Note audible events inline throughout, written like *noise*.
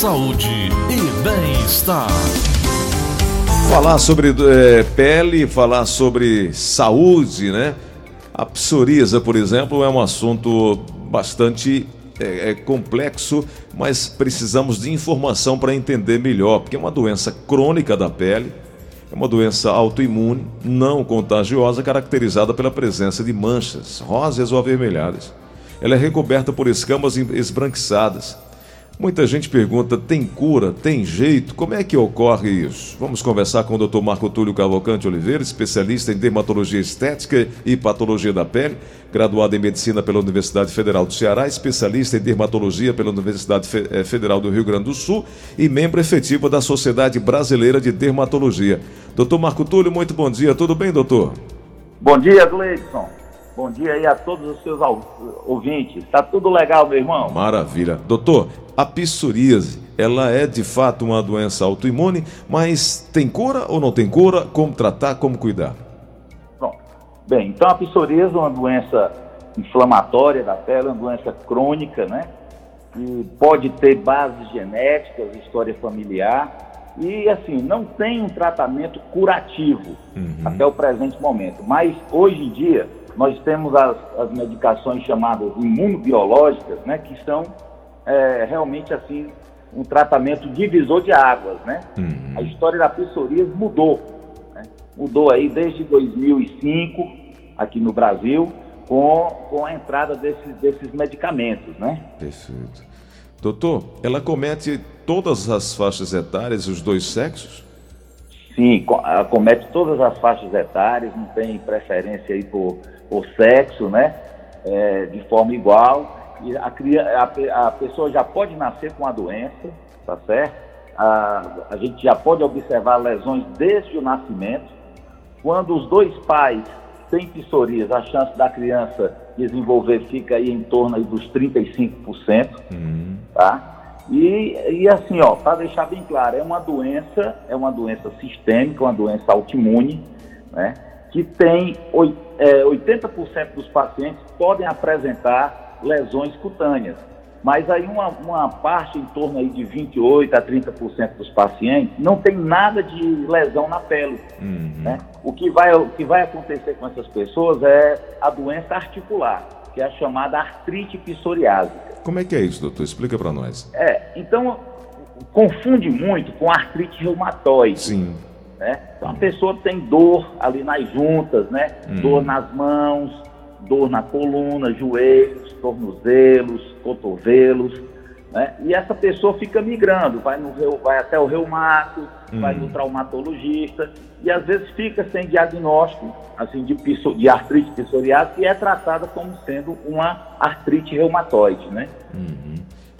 saúde e bem-estar. Falar sobre é, pele, falar sobre saúde, né? A psoríase, por exemplo, é um assunto bastante é, é complexo, mas precisamos de informação para entender melhor, porque é uma doença crônica da pele, é uma doença autoimune, não contagiosa, caracterizada pela presença de manchas rosas ou avermelhadas. Ela é recoberta por escamas esbranquiçadas Muita gente pergunta: tem cura? Tem jeito? Como é que ocorre isso? Vamos conversar com o Dr. Marco Túlio Cavalcante Oliveira, especialista em dermatologia estética e patologia da pele, graduado em medicina pela Universidade Federal do Ceará, especialista em dermatologia pela Universidade eh, Federal do Rio Grande do Sul e membro efetivo da Sociedade Brasileira de Dermatologia. Doutor Marco Túlio, muito bom dia. Tudo bem, doutor? Bom dia, Gleison. Bom dia aí a todos os seus ouvintes. Tá tudo legal, meu irmão? Maravilha. Doutor, a psoríase, ela é de fato uma doença autoimune, mas tem cura ou não tem cura? Como tratar, como cuidar? Pronto. Bem, então a psoríase é uma doença inflamatória da pele, uma doença crônica, né? Que pode ter bases genéticas, história familiar e assim não tem um tratamento curativo uhum. até o presente momento. Mas hoje em dia nós temos as, as medicações chamadas imunobiológicas, né? Que são é, realmente assim um tratamento divisor de águas, né? Uhum. A história da psoríase mudou, né? mudou aí desde 2005 aqui no Brasil com, com a entrada desses, desses medicamentos, né? Perfeito. Doutor, ela comete todas as faixas etárias, os dois sexos? Sim, comete todas as faixas etárias, não tem preferência aí por, por sexo, né? É, de forma igual a, a, a pessoa já pode nascer com a doença, tá certo? A, a gente já pode observar lesões desde o nascimento. Quando os dois pais têm psoríase, a chance da criança desenvolver fica aí em torno aí dos 35%, uhum. tá? E, e assim, ó, para deixar bem claro, é uma doença, é uma doença sistêmica, uma doença autoimune, né? Que tem é, 80% dos pacientes podem apresentar lesões cutâneas. Mas aí uma, uma parte em torno aí de 28 a 30% dos pacientes não tem nada de lesão na pele. Uhum. Né? O, que vai, o que vai acontecer com essas pessoas é a doença articular, que é a chamada artrite psoriásica. Como é que é isso, doutor? Explica para nós. É, então confunde muito com artrite reumatoide. Sim. Né? Então a pessoa tem dor ali nas juntas, né? Uhum. Dor nas mãos, dor na coluna, joelhos, tornozelos, cotovelos, né? E essa pessoa fica migrando, vai, no, vai até o reumato, uhum. vai no traumatologista, e às vezes fica sem diagnóstico assim, de, de artrite psoriásica e é tratada como sendo uma artrite reumatoide, né? Uhum.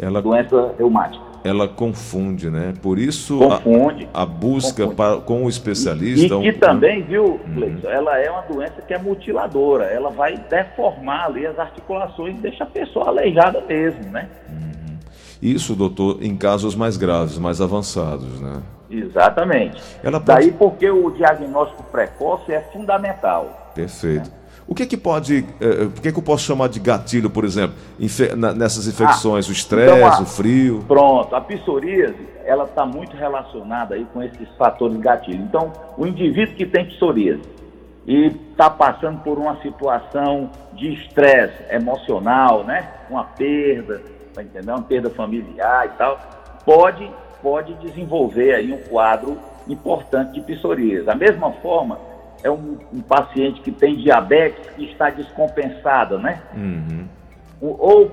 Ela... Doença reumática ela confunde, né? Por isso confunde, a, a busca para, com o especialista. E, e, também, viu, uhum. ela é uma doença que é mutiladora, ela vai deformar ali as articulações e deixa a pessoa aleijada mesmo, né? Uhum. Isso, doutor, em casos mais graves, mais avançados, né? Exatamente. Pode... Daí porque o diagnóstico precoce é fundamental. Perfeito. Né? O que que pode, eh, o que que eu posso chamar de gatilho, por exemplo, nessas infecções, ah, o estresse, então o frio? Pronto, a psoríase, ela está muito relacionada aí com esses fatores gatilho. Então, o indivíduo que tem psoríase e está passando por uma situação de estresse emocional, né, uma perda, tá entendendo? Uma perda familiar e tal, pode pode desenvolver aí um quadro importante de psoríase. Da mesma forma, é um, um, paciente que tem diabetes que está descompensada, né? Uhum. Ou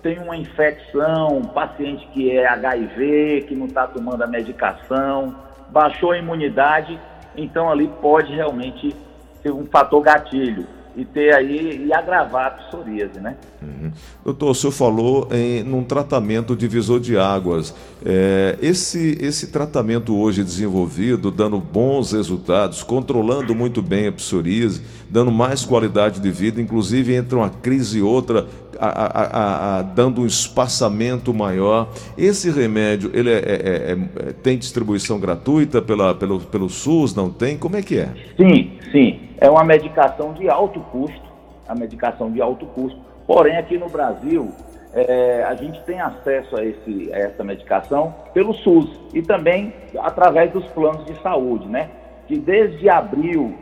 tem uma infecção, um paciente que é HIV, que não está tomando a medicação, baixou a imunidade, então ali pode realmente ser um fator gatilho e ter aí e agravar a psoríase, né? Uhum. Doutor, o senhor falou em num tratamento divisor de águas. É, esse, esse tratamento hoje desenvolvido, dando bons resultados, controlando muito bem a psoríase, dando mais qualidade de vida, inclusive entre uma crise e outra, a, a, dando um espaçamento maior. Esse remédio, ele é, é, é, é, tem distribuição gratuita pela, pelo, pelo SUS? Não tem? Como é que é? Sim, sim. É uma medicação de alto custo, a medicação de alto custo. Porém, aqui no Brasil, é, a gente tem acesso a, esse, a essa medicação pelo SUS e também através dos planos de saúde, né? Que desde abril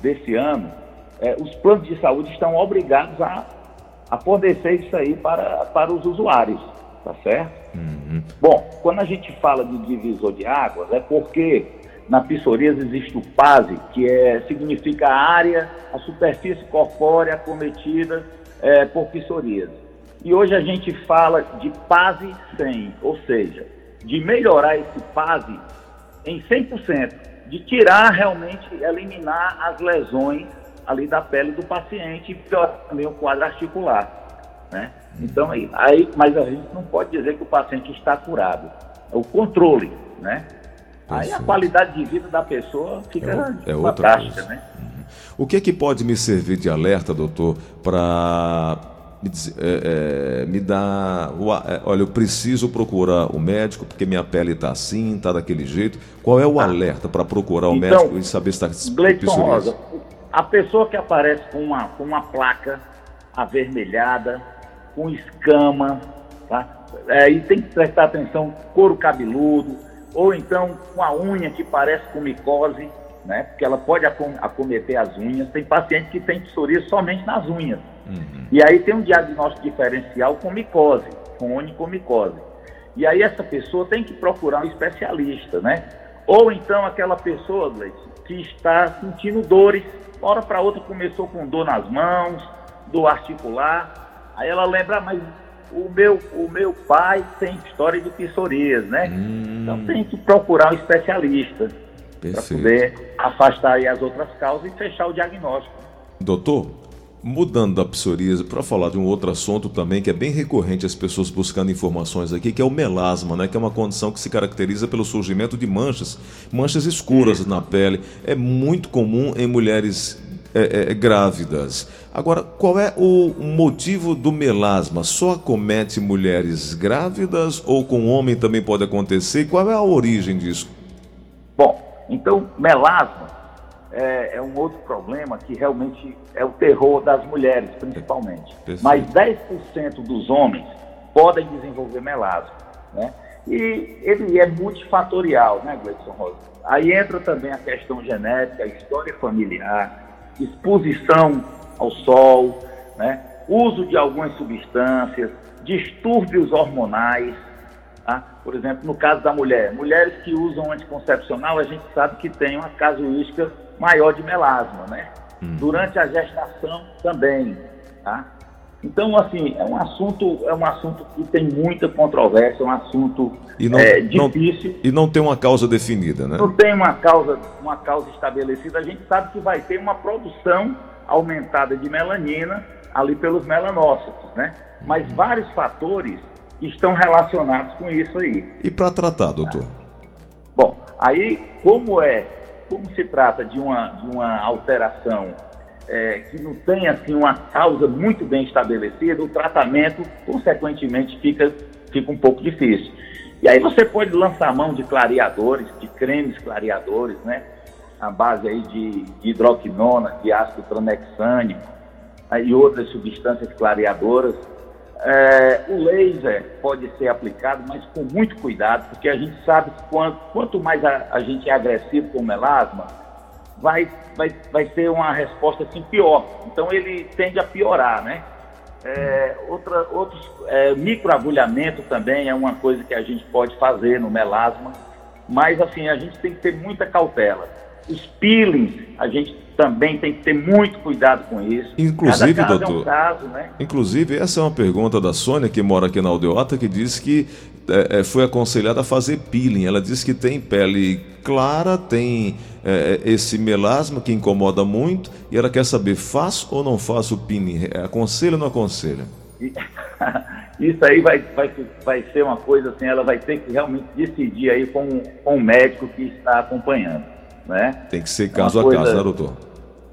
desse ano, é, os planos de saúde estão obrigados a fornecer isso aí para, para os usuários, tá certo? Uhum. Bom, quando a gente fala de divisor de águas, é porque na psoríase existe o PASE, que é, significa a área, a superfície corpórea acometida é, por psoríase. E hoje a gente fala de PASE 100, ou seja, de melhorar esse PASE em 100%, de tirar realmente, eliminar as lesões ali da pele do paciente e piorar também o quadro articular. Né? Então, aí, aí, mas a gente não pode dizer que o paciente está curado. É o controle, né? Aí a qualidade de vida da pessoa fica é, é fantástica, né? Uhum. O que é que pode me servir de alerta, doutor, para me, é, é, me dá. É, olha, eu preciso procurar o médico porque minha pele está assim, está daquele jeito. Qual é o ah. alerta para procurar o então, médico e saber se está Gleison Rosa, a pessoa que aparece com uma, com uma placa avermelhada, com escama, tá? É, e tem que prestar atenção, couro cabeludo, ou então com a unha que parece com micose, né? Porque ela pode acometer as unhas. Tem paciente que tem psoríase somente nas unhas. Uhum. E aí tem um diagnóstico diferencial com micose, com onicomicose. E aí essa pessoa tem que procurar um especialista, né? Ou então aquela pessoa, Gleice, que está sentindo dores, hora para outra começou com dor nas mãos, dor articular, aí ela lembra, ah, mas o meu, o meu pai tem história de psoríase, né? Hum. Então tem que procurar um especialista para poder afastar as outras causas e fechar o diagnóstico. Doutor, Mudando da psoríase, para falar de um outro assunto também que é bem recorrente as pessoas buscando informações aqui, que é o melasma, né? que é uma condição que se caracteriza pelo surgimento de manchas, manchas escuras na pele. É muito comum em mulheres é, é, grávidas. Agora, qual é o motivo do melasma? Só acomete mulheres grávidas ou com homem também pode acontecer? Qual é a origem disso? Bom, então, melasma é, é, um outro problema que realmente é o terror das mulheres, principalmente. Mas 10% dos homens podem desenvolver melasma, né? E ele é multifatorial, né, Gleison Rosa? Aí entra também a questão genética, a história familiar, exposição ao sol, né? uso de algumas substâncias, distúrbios hormonais, Tá? Por exemplo, no caso da mulher, mulheres que usam anticoncepcional, a gente sabe que tem uma casuística maior de melasma, né? Hum. Durante a gestação também, tá? Então, assim, é um assunto, é um assunto que tem muita controvérsia, é um assunto e não, é, difícil. Não, e não tem uma causa definida, né? Não tem uma causa, uma causa estabelecida. A gente sabe que vai ter uma produção aumentada de melanina ali pelos melanócitos, né? Mas hum. vários fatores estão relacionados com isso aí. E para tratar, doutor? Bom, aí como é, como se trata de uma, de uma alteração é, que não tem assim uma causa muito bem estabelecida, o tratamento, consequentemente, fica, fica um pouco difícil. E aí você pode lançar mão de clareadores, de cremes clareadores, né? A base aí de, de hidroquinona, de ácido tranexânico, e outras substâncias clareadoras é, o laser pode ser aplicado, mas com muito cuidado, porque a gente sabe que quanto, quanto mais a, a, gente é agressivo com o melasma, vai, vai, vai ser uma resposta assim pior. Então ele tende a piorar, né? É, outra, outros é, microagulhamento também é uma coisa que a gente pode fazer no melasma, mas assim a gente tem que ter muita cautela. Os peelings, a gente também tem que ter muito cuidado com isso. Inclusive, doutor. É um caso, né? Inclusive, essa é uma pergunta da Sônia, que mora aqui na Aldeota, que diz que é, é, foi aconselhada a fazer peeling. Ela diz que tem pele clara, tem é, esse melasma que incomoda muito, e ela quer saber, faço ou não faço o peeling? É, aconselha ou não aconselha? *laughs* Isso aí vai, vai, vai ser uma coisa assim, ela vai ter que realmente decidir aí com, com o médico que está acompanhando. Né? Tem que ser caso a caso, né, doutor?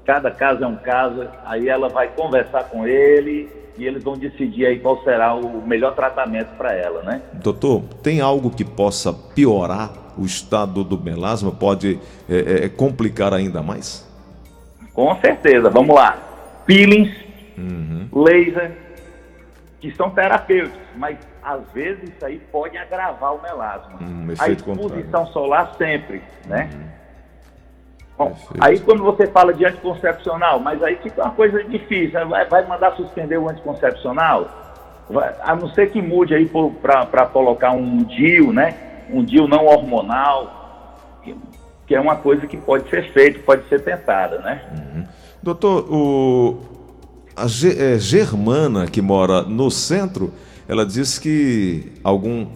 Cada caso é um caso, aí ela vai conversar com ele e eles vão decidir aí qual será o melhor tratamento para ela, né? Doutor, tem algo que possa piorar o estado do melasma? Pode é, é, é, complicar ainda mais? Com certeza, vamos lá. Peelings, uhum. laser, que são terapêuticos, mas às vezes isso aí pode agravar o melasma. Hum, a exposição contrário. solar sempre, né? Bom, Perfeito. aí quando você fala de anticoncepcional, mas aí fica uma coisa difícil, né? vai, vai mandar suspender o anticoncepcional? Vai- a não ser que mude aí para colocar um DIU, né? Um DIU não hormonal, que, que é uma coisa que pode ser feita, pode ser tentada, né? Doutor, o, a Ge- é, Germana, que mora no centro, ela disse que algum,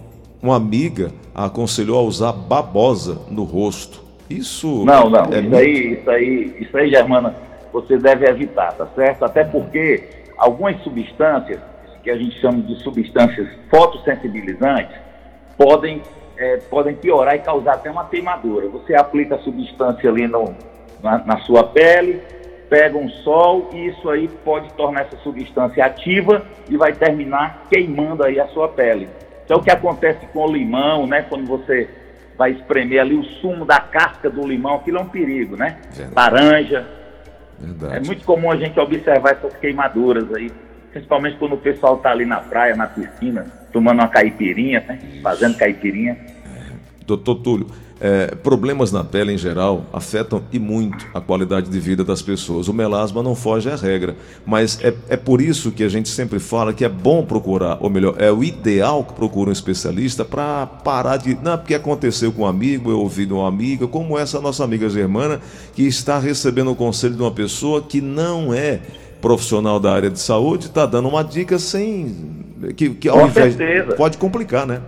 uma amiga a aconselhou a usar babosa no rosto. Isso Não, não. é isso, aí, isso aí, isso aí, Germana, você deve evitar, tá certo? Até porque algumas substâncias, que a gente chama de substâncias fotossensibilizantes, podem, eh, podem piorar e causar até uma queimadura. Você aplica a substância ali no, na, na sua pele, pega um sol e isso aí pode tornar essa substância ativa e vai terminar queimando aí a sua pele. É o que acontece com o limão, né? Quando você vai espremer ali o sumo da casca do limão, aquilo é um perigo, né? Verdade. Laranja. Verdade. É muito comum a gente observar essas queimaduras aí, principalmente quando o pessoal está ali na praia, na piscina, tomando uma caipirinha, né? Fazendo caipirinha. Doutor Túlio, é, problemas na pele em geral afetam e muito a qualidade de vida das pessoas. O melasma não foge à regra, mas é, é por isso que a gente sempre fala que é bom procurar, ou melhor, é o ideal que procura um especialista para parar de. Não, porque aconteceu com um amigo, eu ouvi de uma amiga, como essa nossa amiga Germana, que está recebendo o conselho de uma pessoa que não é profissional da área de saúde, está dando uma dica sem. que, que ao Com invés- certeza. pode complicar, né?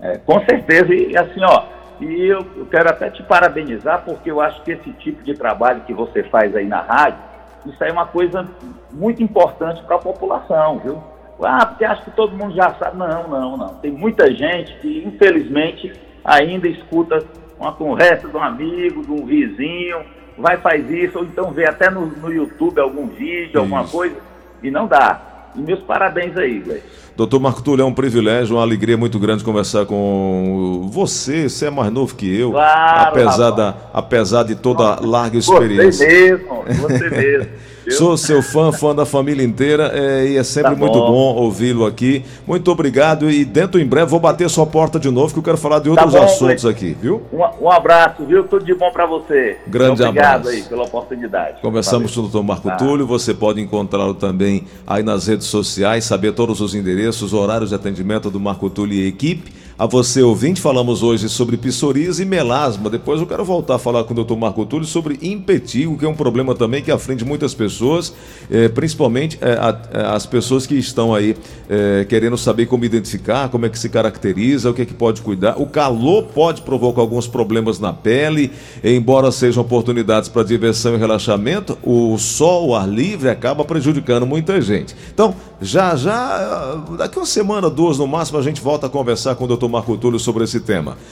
É, com certeza, e assim, ó, e eu, eu quero até te parabenizar, porque eu acho que esse tipo de trabalho que você faz aí na rádio, isso aí é uma coisa muito importante para a população, viu? Ah, porque acho que todo mundo já sabe. Não, não, não. Tem muita gente que, infelizmente, ainda escuta uma conversa de um amigo, de um vizinho, vai faz isso, ou então vê até no, no YouTube algum vídeo, alguma Isso. coisa, e não dá. E meus parabéns aí, velho. Doutor Marco Túlio, é um privilégio, uma alegria muito grande conversar com você. Você é mais novo que eu, Claro, apesar, rapaz. da, apesar de toda a larga Você experiência. mesmo, você mesmo. *laughs* Sou seu fã, fã da família inteira, é, e é sempre Tá muito bom. ouvi-lo aqui. Muito obrigado e dentro em breve vou bater sua porta de novo, que eu quero falar de Tá outros bom, assuntos Cleiton. aqui, viu? Um, um abraço, viu? Tudo de bom pra você. Grande Obrigado abraço. aí pela oportunidade. Conversamos com o doutor Marco Tá. Túlio, você pode encontrá-lo também aí nas redes sociais, saber todos os endereços, horários de atendimento do Marco Túlio e equipe. A você, ouvinte, falamos hoje sobre psoríase e melasma. Depois eu quero voltar a falar com o doutor Marco Túlio sobre impetigo, que é um problema também que aflige muitas pessoas, eh, principalmente eh, a- eh, as pessoas que estão aí querendo saber como identificar, como é que se caracteriza, o que é que pode cuidar. O calor pode provocar alguns problemas na pele, embora sejam oportunidades para diversão e relaxamento, o sol, o ar livre acaba prejudicando muita gente. Então, já já, daqui uma semana, duas no máximo, a gente volta a conversar com o Dr. Marco Túlio sobre esse tema.